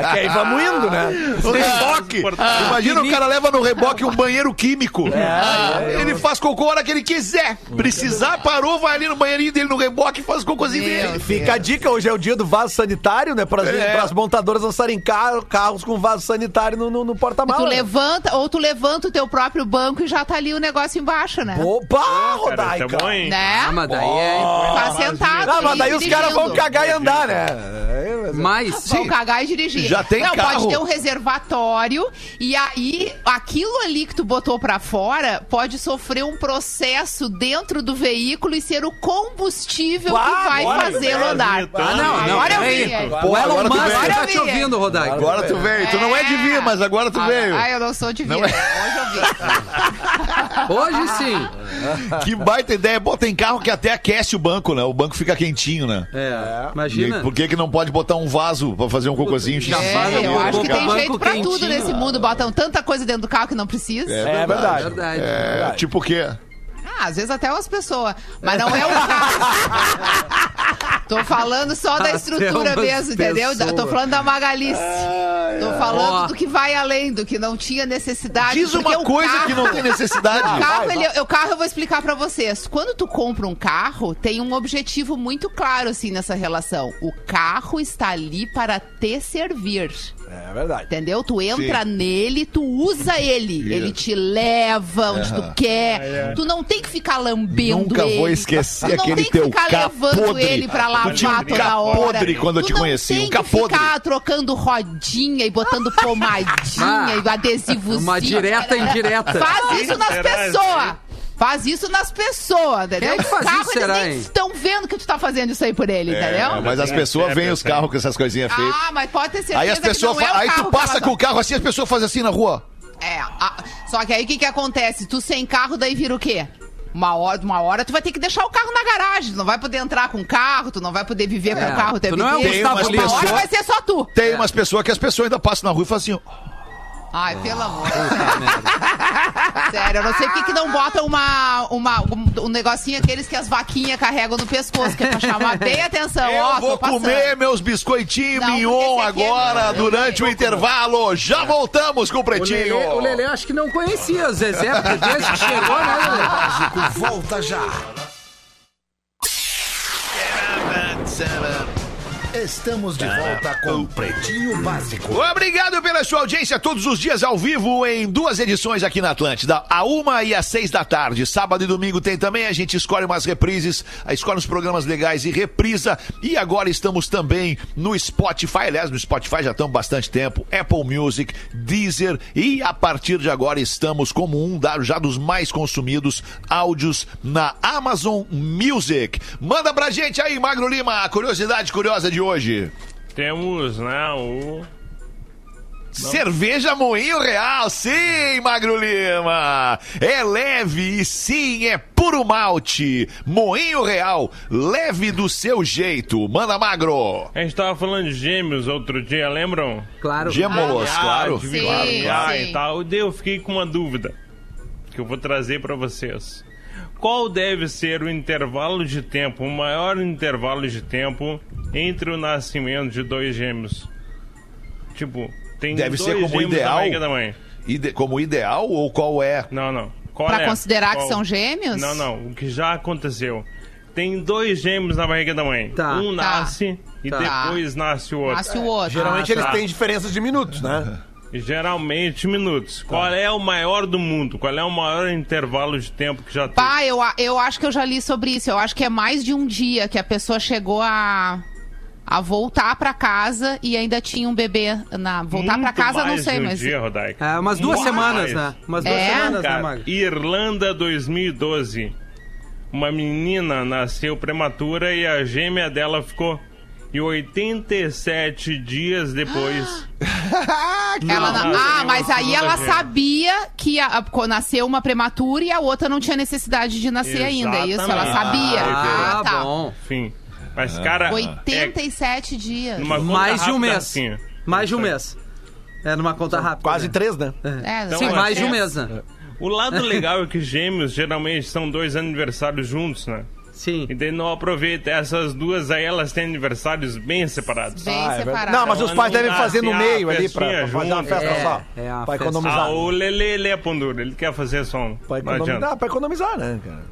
Aqui aí vamos indo, né? O reboque. Imagina o cara leva no reboque um banheiro químico. É, ele faz cocô a hora que ele quiser. Precisar, parou, vai ali no banheirinho dele no reboque e faz cocôzinho dele. Fica a dica, hoje é o dia do vaso sanitário, né? Para É. as montadoras lançarem carro- carros com vaso sanitário no, no, no Tu porta-mala. levanta, ou tu levanta o teu próprio banco e já tá ali o negócio embaixo, né? Opa, Cara, Rodaica! é bom, hein? Né? Ah, mas daí é. Tá Ah, mas ali daí os caras vão cagar e andar, né? Mas. Vão cagar e dirigir. Já tem Não, carro. pode ter um reservatório e aí aquilo ali que tu botou pra fora pode sofrer um processo dentro do veículo e ser o combustível Ah, que vai olha, fazê-lo andar. Ah, não, não. Agora eu vi. O Pô, Elon agora tu Musk tá Agora te ouvindo, Rodaico. Agora tu veio. Tu não é de vir, mas agora tu Ah, veio. Ah, eu não sou divina. Não é? Hoje eu vi. Hoje sim. Que baita ideia. Pô, tem carro que até aquece o banco, né? O banco fica quentinho, né? É, E imagina. por que, que não pode botar um vaso pra fazer um cocôzinho? Já xixi? faz É, eu o acho que tem jeito pra quentinho. tudo nesse mundo. Botam tanta coisa dentro do carro que não precisa. É verdade. Verdade. É, tipo o quê? Ah, às vezes até umas pessoas. Mas não é o carro. <laughs> Tô falando só da estrutura mesmo, entendeu? pessoas. Tô falando da Magalice. Tô falando Ó. do que vai além, do que não tinha necessidade. Diz uma coisa carro- que não tem necessidade. O carro, vai, ele- o carro eu vou explicar pra vocês. Quando tu compra um carro, tem um objetivo muito claro assim nessa relação. O carro está ali para te servir. É verdade. Entendeu? Tu entra nele, tu usa ele. Ele te leva onde tu quer. Tu não tem que ficar lambendo Nunca ele. vou esquecer tu não aquele tem que teu ficar levando podre. ele pra Tu lavar tinha um toda hora. podre quando eu tu te não conheci, tem um que ficar trocando rodinha e botando <laughs> pomadinha Ah, e adesivozinho. Uma direta indireta. Faz isso nas pessoas. Faz isso nas pessoas, entendeu? Quem é Os faz carros, isso, será, eles nem estão vendo que tu tá fazendo isso aí por ele, É, entendeu? mas as pessoas É, veem os é, é. carros com essas coisinhas feitas. Ah, mas pode ter certeza Aí as pessoas que não é fa- aí carro tu passa com o carro assim, as pessoas fazem assim na rua. É, a- só que aí o que que acontece? Tu sem carro, daí vira o quê? Uma hora, uma hora tu vai ter que deixar o carro na garagem, tu não vai poder entrar com o carro, tu não vai poder viver com É, o carro o tempo tu não é inteiro. Gustavo uma Lima. hora vai ser só tu. Tem umas pessoas que as pessoas ainda passam na rua e fazem assim, Ai, pelo amor. <laughs> Sério, eu não sei por que que não botam uma, uma, um, um negocinho aqueles que as vaquinhas carregam no pescoço, que é pra chamar bem atenção. Eu Ó, vou comer meus biscoitinhos mignon é agora, meu. durante o intervalo. Já voltamos com o Pretinho. O Lelê acho que não conhecia o Zezé, porque desde que chegou, né, Lelê? Básico volta já. Estamos de volta com Pretinho Básico. Obrigado pela sua audiência todos os dias ao vivo em duas edições aqui na Atlântida, a uma e às seis da tarde. Sábado e domingo tem também, a gente escolhe umas reprises, escolhe uns programas legais e reprisa. E agora estamos também no Spotify, aliás, no Spotify já estamos bastante tempo, Apple Music, Deezer e a partir de agora estamos como um já dos mais consumidos áudios na Amazon Music. Manda pra gente aí, Magro Lima, a curiosidade curiosa de hoje. Temos, né, o... Cerveja Moinho Real, sim, Magro Lima. É leve e sim, é puro malte. Moinho Real, leve do seu jeito. Manda, Magro. A gente tava falando de gêmeos outro dia, lembram? Claro. Gemolos, claro. de Sim, claro, sim. e tal. Eu fiquei com uma dúvida que eu vou trazer pra vocês. Qual deve ser o intervalo de tempo, o maior intervalo de tempo entre o nascimento de dois gêmeos? Tipo, tem Deve dois ser como gêmeos ideal? na barriga da mãe. Ide- como ideal ou qual é? Não, não. Qual Pra é? considerar que Qual? são gêmeos? Não, não. O que já aconteceu. Tem dois gêmeos na barriga da mãe. Tá. Um Tá. nasce e Tá. depois nasce o outro. Nasce o outro. Geralmente Ah, eles tá. têm diferenças de minutos, né? <laughs> Geralmente minutos. Qual é o maior do mundo? Qual é o maior intervalo de tempo que já tem? Pá, eu, eu acho que eu já li sobre isso. Eu acho que é mais de um dia que a pessoa chegou a, a voltar pra casa e ainda tinha um bebê na. Voltar pra Muito casa, não mais sei, de um mas. dia, Rodaica. É, umas duas Muito semanas, mais. né? Umas duas É? semanas, né, Cara, Magro? Irlanda 2012. Uma menina nasceu prematura e a gêmea dela ficou. E 87 dias depois. <gasps> Ela não- Não, ah, mas aí ela sabia que a, a- nasceu uma prematura e a outra não tinha necessidade de nascer ainda. É isso? Ela Exatamente. sabia. Ah, Ah, tá. bom. Enfim. Mas, cara. 87 dias. é, conta Mais de um mês. assim, Mais de um mês. É numa conta rápida. Quase três, né? É, Então, Sim, é, mais de um é. mês, né? O lado <laughs> legal é que gêmeos geralmente são dois aniversários juntos, né? Sim. E daí não aproveita. Essas duas aí, elas têm aniversários bem separados. Bem Ah, é verdade. separado. Não, mas os pais não devem fazer no assim, meio ah, ali pra, pra fazer uma festa é, só. é uma pra festa. economizar. Ah, o Lele, ele é pão duro. Ele quer fazer som. Pra Não economizar, adianta. pra economizar, né, cara?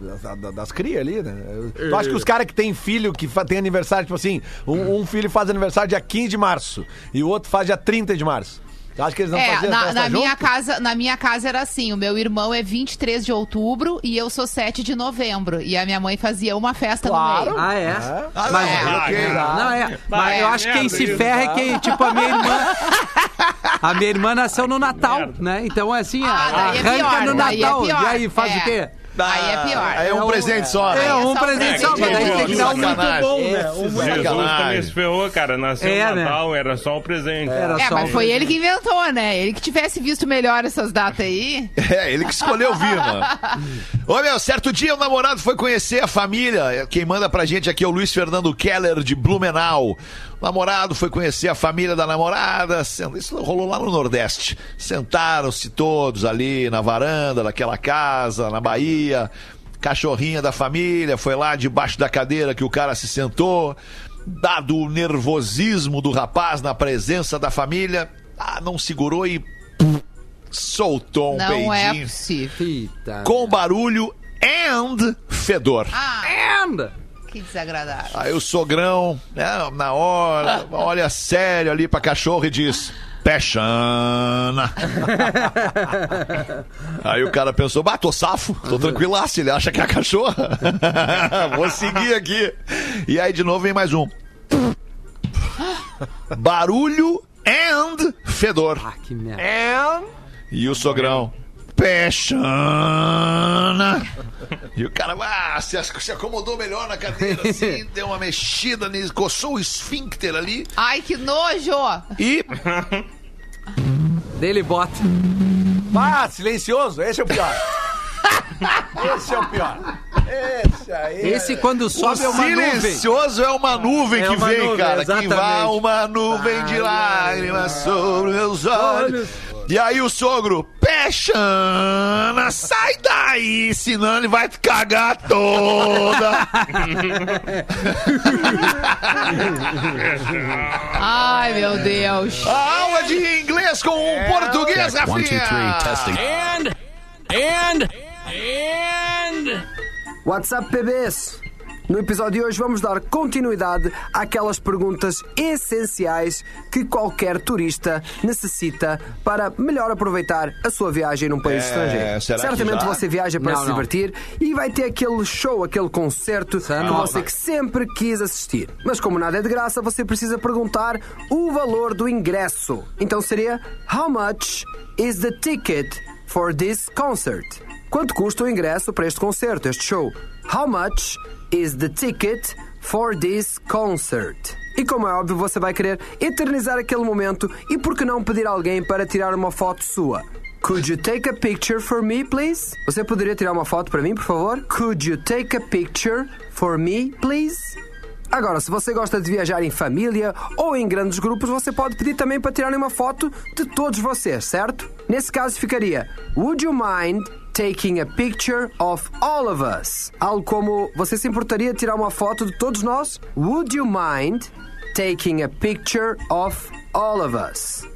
Das, das, das crias ali, né? Tu acha que os caras que têm filho que tem aniversário, tipo assim, um, um filho faz aniversário dia 15 de março e o outro faz dia 30 de março. Tu acha que eles não É, faziam na, festa na minha junto? casa, na minha casa era assim, o meu irmão é 23 de outubro e eu sou 7 de novembro. E a minha mãe fazia uma festa Claro. no meio. Ah, é? Ah, Mas, não, Ah, ok. cara. não, é. Mas é, eu acho que quem se ferra é quem, tipo, a minha irmã. <laughs> A minha irmã nasceu no Natal, Merda. né? Então, assim, Ah, é arranca pior, no é Natal. E aí, faz É. o quê? Aí é pior. Aí é um É presente só. É, né? um só um presente só, mas daí tem que dar um muito bom, né? Um Jesus Sacanagem. também se ferrou, cara. Nasceu É, né? Natal, era só um presente. Era É, só mas um foi ele que inventou, né? Ele que tivesse visto melhor essas datas aí. <laughs> É, ele que escolheu vir, mano. Ô, meu, certo dia o namorado foi conhecer a família. Quem manda pra gente aqui é o Luiz Fernando Keller, de Blumenau. Namorado foi conhecer a família da namorada. Isso rolou lá no Nordeste. Sentaram-se todos ali na varanda daquela casa, na Bahia. Cachorrinha da família foi lá debaixo da cadeira que o cara se sentou. Dado o nervosismo do rapaz na presença da família, ah, não segurou e pum, soltou um Não é peidinho possível. Eita. com barulho and fedor. Ah, Anda. Que desagradável. Aí o sogrão, né, na hora, olha sério ali pra cachorro e diz: Peixana. <laughs> Aí o cara pensou: bah, tô safo, tô tranquilaço. Ele acha que é a cachorra. <laughs> Vou seguir aqui. E aí de novo vem mais um: barulho and fedor. Ah, que merda. É. E o sogrão. Peixana. E o cara ah, se, se acomodou melhor na cadeira, assim, <laughs> deu uma mexida, nisso, coçou o esfíncter ali Ai, que nojo! e. <laughs> Dele bota. Ah, silencioso, esse é o pior. <laughs> esse é o pior. Esse aí. Esse quando sobe é uma nuvem. Silencioso é uma nuvem É que uma vem, nuvem, cara. Que exatamente. vai uma nuvem de lágrimas sobre meus olhos. E aí o sogro, Peixana, sai daí, senão ele vai te cagar toda. Ai, meu Deus. A aula de inglês com o português, One, two, three, Rafinha. testing. And, and, and. WhatsApp PBS. No episódio de hoje vamos dar continuidade àquelas perguntas essenciais que qualquer turista necessita para melhor aproveitar a sua viagem num país É, estrangeiro. que Certamente você viaja para Não, se não. divertir e vai ter aquele show, aquele concerto que não. você que sempre quis assistir. Mas como nada é de graça, você precisa perguntar o valor do ingresso. Então seria How much is the ticket for this concert? Quanto custa o ingresso para este concerto, este show? How much is the ticket for this concert? E como é óbvio, você vai querer eternizar aquele momento e por que não pedir alguém para tirar uma foto sua? Could you take a picture for me, please? Você poderia tirar uma foto para mim, por favor? Could you take a picture for me, please? Agora, se você gosta de viajar em família ou em grandes grupos, você pode pedir também para tirarem uma foto de todos vocês, certo? Nesse caso ficaria Would you mind taking a picture of all of us. Algo como, você se importaria de tirar uma foto de todos nós? Would you mind taking a picture of all of us?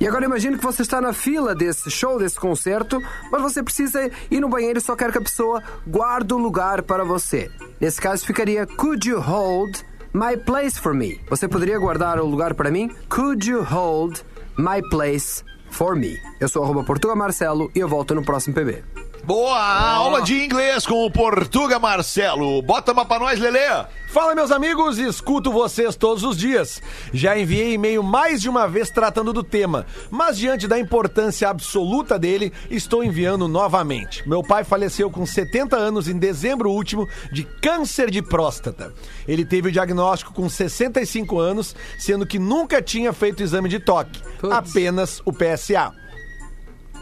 E agora imagine que você está na fila desse show, desse concerto, mas você precisa ir no banheiro e só quer que a pessoa guarde o lugar para você. Nesse caso ficaria Could you hold my place for me? Você poderia guardar o lugar para mim? Could you hold my place for me? Eu sou arroba Portuga Marcelo e eu volto no próximo PB. Boa aula de inglês com o Portuga Marcelo. Bota uma pra nós, Lelê. Fala, meus amigos, escuto vocês todos os dias. Já enviei e-mail mais de uma vez tratando do tema, mas diante da importância absoluta dele, estou enviando novamente. Meu pai faleceu com 70 anos em dezembro último de câncer de próstata. Ele teve o diagnóstico com 65 anos, sendo que nunca tinha feito exame de toque, apenas o PSA.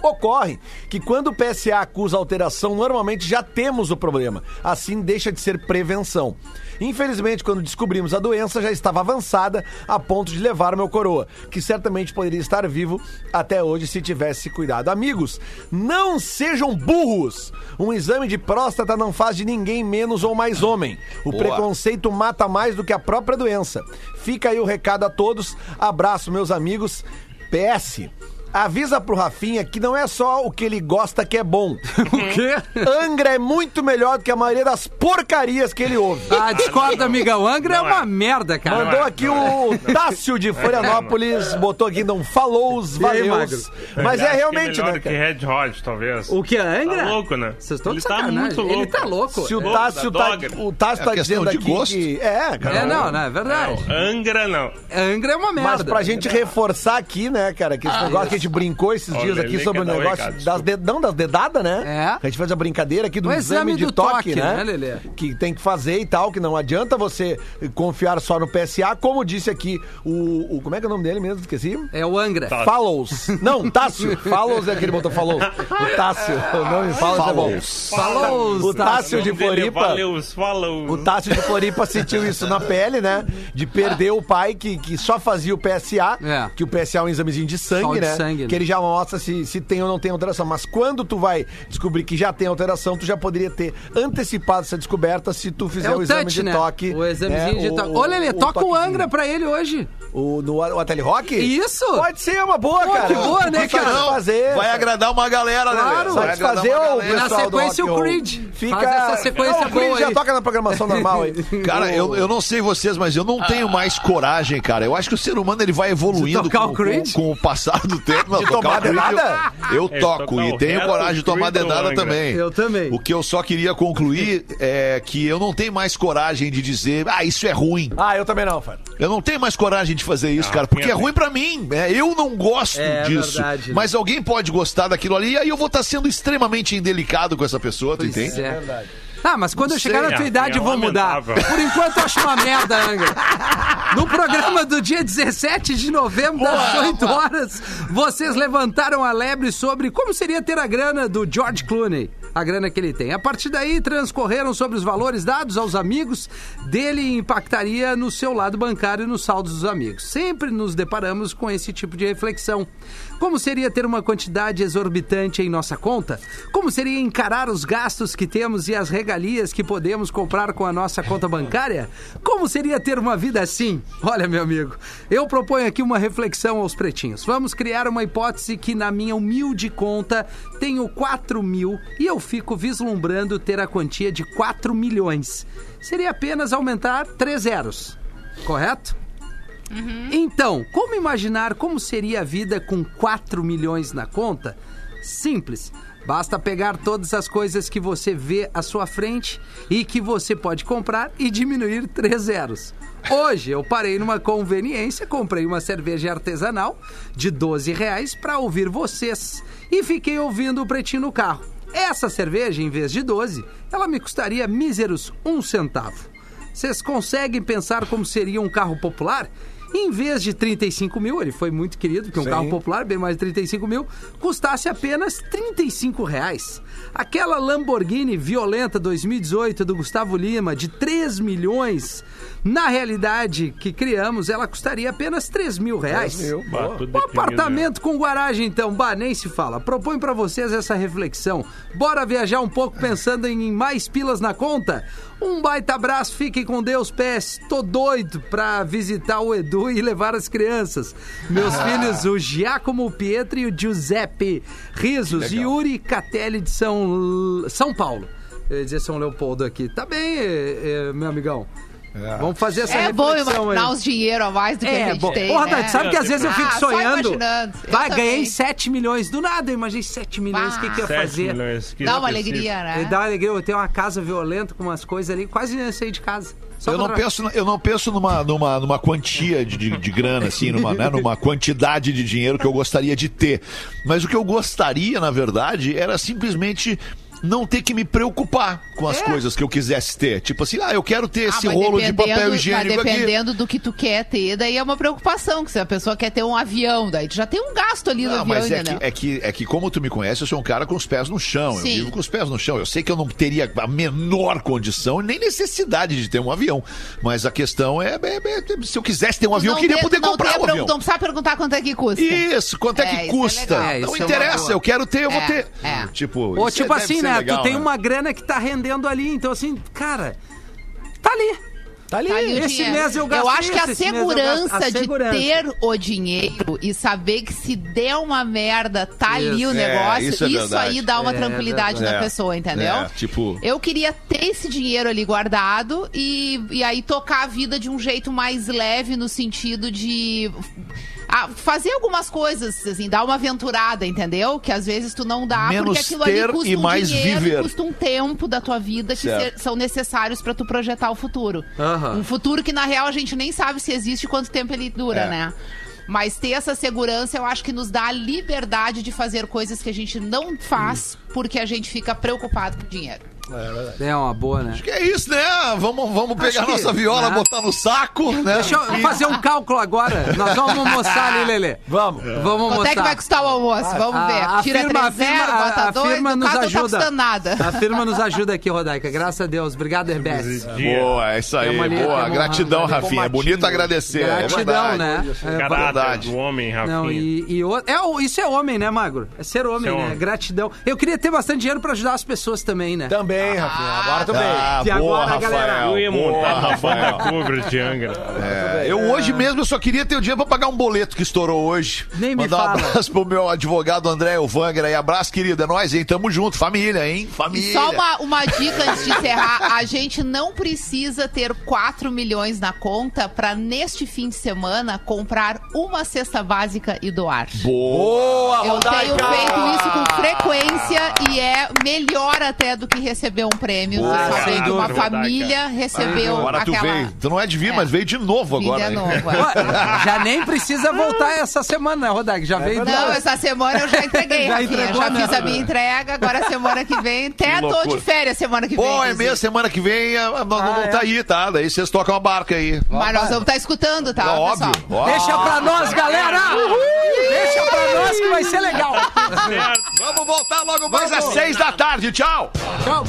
Ocorre que quando o PSA acusa alteração, normalmente já temos o problema. Assim, deixa de ser prevenção. Infelizmente, quando descobrimos a doença, já estava avançada a ponto de levar meu coroa, que certamente poderia estar vivo até hoje se tivesse cuidado. Amigos, não sejam burros! Um exame de próstata não faz de ninguém menos ou mais homem. O Boa. preconceito mata mais do que a própria doença. Fica aí o recado a todos. Abraço, meus amigos. PS. Avisa pro Rafinha que não é só o que ele gosta que é bom. <laughs> O quê? Angra é muito melhor do que a maioria das porcarias que ele ouve. Ah, discorda, amigão. Angra é Não uma é. merda, cara. Mandou aqui o <laughs> Tássio de Florianópolis, botou aqui, não falou os valeus. Mas é que realmente, melhor né, que cara? Red Hot, talvez. O que, Angra? Tá louco, né? Vocês estão de tá muito louco. Ele tá louco. Se o Tássio tá, o Tássio É tá dizendo de aqui gosto. que... É, cara. É, não, não, é verdade. Angra não. Angra é uma merda. Mas pra gente reforçar aqui, né, cara, que esse Ah, negócio que gente brincou esses dias aqui sobre o negócio das, dedão, das dedadas, né? É. A gente fez a brincadeira aqui do O exame, exame de do toque, toque, né? né? Que tem que fazer e tal, que não adianta você confiar só no PSA, como disse aqui o, o- como é que é o nome dele mesmo? Esqueci? É o Angra. Tá. Follows. Não, Tássio. <laughs> Follows é aquele botou falou. O Tássio. O nome Follows é bom. Falou, O Tássio de é Floripa. Valeu, falou. O Tássio de Floripa sentiu isso na pele, né? De perder o pai que, que só fazia o PSA, É. que o PSA é um examezinho de sangue, Só de né? Sangue, né? Que ele já mostra se, se tem ou não tem alteração. Mas quando tu vai descobrir que já tem alteração, tu já poderia ter antecipado essa descoberta se tu fizer É o, o exame touch, de né? toque. O examezinho né? de toque. Ô, Lelê, toca o. Angra pra ele hoje. O, no o Ateli Rock? Isso. Pode ser uma boa, Pô, cara. que boa, né, cara? não fazer. Vai agradar uma galera, Lelê. Claro. Vai fazer uma o. Na pessoal do sequência, rock o. Creed. Fica... Faz essa sequência Não, o Creed boa já aí. toca na programação normal aí. <laughs> Cara, eu, eu não sei vocês, mas eu não tenho mais coragem, cara. Eu acho que o ser humano ele vai evoluindo com, o com- com o passar do tempo. De tocar tomar dedada? Eu, eu É, toco e tenho coragem de tomar ou dedada também. Eu também. O que eu só queria concluir <laughs> é que eu não tenho mais coragem de dizer, ah, isso é ruim. Ah, eu também não, Fábio. Eu não tenho mais coragem de fazer isso, cara, porque é ruim pra mim. É, eu não gosto É disso. verdade, né? Mas alguém pode gostar daquilo ali, e aí eu vou estar sendo extremamente indelicado com essa pessoa, tu entende? É. Ah, mas quando eu sei, chegar na tua é, idade é eu vou mudar. Por enquanto eu acho uma merda, Angra. No programa do dia 17 de novembro, das 8 horas, vocês levantaram a lebre sobre como seria ter a grana do George Clooney. A grana que ele tem. A partir daí, transcorreram sobre os valores dados aos amigos dele e impactaria no seu lado bancário e nos saldos dos amigos. Sempre nos deparamos com esse tipo de reflexão. Como seria ter uma quantidade exorbitante em nossa conta? Como seria encarar os gastos que temos e as regalias que podemos comprar com a nossa conta bancária? Como seria ter uma vida assim? Olha, meu amigo, eu proponho aqui uma reflexão aos pretinhos. Vamos criar uma hipótese que, na minha humilde conta, tenho 4 mil e eu fico vislumbrando ter a quantia de 4 milhões. Seria apenas aumentar 3 zeros, correto? Então, como imaginar como seria a vida com 4 milhões na conta? Simples. Basta pegar todas as coisas que você vê à sua frente e que você pode comprar e diminuir três zeros. Hoje eu parei numa conveniência, comprei uma cerveja artesanal de 12 reais para ouvir vocês e fiquei ouvindo o pretinho no carro. Essa cerveja, em vez de 12, ela me custaria míseros um centavo. Vocês conseguem pensar como seria um carro popular? Em vez de 35 mil, ele foi muito querido, porque um Sim. carro popular, bem mais de 35 mil, custasse apenas 35 reais. Aquela Lamborghini violenta 2018 do Gustavo Lima, de 3 milhões, Na realidade que criamos, ela custaria apenas 3 mil reais. Bah, tô Um deprimido, apartamento com garagem, então, bah, nem se fala. Propõe pra vocês essa reflexão. Bora viajar um pouco pensando em mais pilas na conta? Um baita abraço, fiquem com Deus, PS. Tô doido pra visitar o Edu e levar as crianças. Meus filhos, o Giacomo o Pietro e o Giuseppe Risos. Yuri Catelli de São, São Paulo. Eu ia dizer São Leopoldo aqui. Tá bem, eh, eh, meu amigão. Vamos fazer essa É bom reflexão aí. imaginar os dinheiro a mais do que a É, gente bom. tem. Porra, né? Sabe que às vezes eu fico Ah, sonhando. Eu Vai, também. ganhei 7 milhões. Do nada, eu imaginei 7 milhões. O que, que eu ia 7 fazer? milhões. que Dá uma alegria, né? Dá uma alegria. Eu tenho uma casa violenta com umas coisas ali. Quase ia sair de casa. Só Eu não, penso, eu não penso numa, numa, numa quantia de, de, de grana, assim, numa, né, numa quantidade de dinheiro que eu gostaria de ter. Mas o que eu gostaria, na verdade, era simplesmente não ter que me preocupar com as coisas que eu quisesse ter. Tipo assim, ah, eu quero ter Ah, esse mas rolo de papel mas higiênico aqui. dependendo do que tu quer ter, daí é uma preocupação, que se a pessoa quer ter um avião, daí tu já tem um gasto ali no Não, avião, mas é que, entendeu? é, que, é que, como tu me conhece, eu sou um cara com os pés no chão. Eu Sim. vivo com os pés no chão. Eu sei que eu não teria a menor condição, nem necessidade de ter um avião. Mas a questão é, é- é- se eu quisesse ter um avião, eu queria ter- poder comprar um avião. Não precisa perguntar quanto é que custa. Isso, quanto é, É, que é custa? legal. É, não é interessa, eu quero ter, eu vou É, ter. é. Tipo, Ou tipo assim, ser né? legal, tu tem uma grana que tá rendendo ali. Então, assim, cara, tá ali. Tá ali. Tá ali Esse mês eu gastei acho que a eu segurança, a segurança. de ter o dinheiro e saber que se der uma merda, tá ali o Isso. É, negócio, isso é verdade. aí dá uma É tranquilidade na É. pessoa, entendeu? É, tipo- Eu queria ter esse dinheiro ali guardado e, e aí tocar a vida de um jeito mais leve no sentido de ah, fazer algumas coisas, assim, dar uma aventurada, entendeu? Que às vezes tu não dá, Menos porque aquilo ter ali custa e um mais dinheiro, viver. custa um tempo da tua vida que ser- são necessários pra tu projetar o futuro. Um futuro que, na real, a gente nem sabe se existe e quanto tempo ele dura, É. né? Mas ter essa segurança, eu acho que nos dá a liberdade de fazer coisas que a gente não faz porque a gente fica preocupado com dinheiro. É uma boa, né? Acho que é isso, né? Vamos, vamos pegar que- nossa viola, né? botar no saco, né? Deixa eu fazer um cálculo agora. Nós vamos almoçar ali, Lelê. Vamos. Vamos Quanto almoçar. é que vai custar o almoço? Vamos A- ver. a Tira firma- 3 a firma- 0, a- bota a 2, firma no nos não tá ajuda. custando nada. A firma nos ajuda aqui, Rodaica. Graças a Deus. Obrigado, Herbes. Dia. Boa, é isso aí. Boa, gratidão, Rafinha. É bonito agradecer. é Gratidão, verdade. né? É, verdade. do homem, Rafinha. Não, e, e o- é, isso é homem, né, Magro? É ser homem, Ser né? homem. Gratidão. Eu queria ter bastante dinheiro pra ajudar as pessoas também, né? Também, Rafinha. Agora também. Ah, E boa, agora, galera? Rafael. Eu ia Boa, montar Rafael. de Angra. É, eu hoje mesmo eu só queria ter o dinheiro pra pagar um boleto que estourou hoje. Nem me Mandar fala. um abraço pro meu advogado André Elvanger aí. Abraço, querido. É nóis, hein? Tamo junto. Família, hein? Família. E só uma, uma dica antes de encerrar: a gente não precisa ter 4 milhões na conta pra, neste fim de semana, comprar uma cesta básica e doar. Boa. Eu tenho Rodaica! feito isso com frequência e é melhor até do que receber um prêmio. Sem uma família recebeu Agora tu aquela. veio. Tu não é de vir, É. mas veio de novo agora. nova. <laughs> Ué, Já nem precisa voltar essa semana, né, Rodaica? Já veio Não, duas. essa semana eu já entreguei, <laughs> Já entregou, já né? fiz a minha entrega, agora semana que vem. Até Que tô de férias semana que vem. Pô, é mesmo, semana que vem ah, nós não vamos tá aí, tá? Daí vocês tocam a barca aí. Mas nós vamos estar escutando, tá, Óbvio. pessoal? óbvio. Deixa pra nós, galera! Deixa pra nós que vai ser legal. <laughs> Vamos voltar logo mais às seis da tarde. Tchau. Tchau,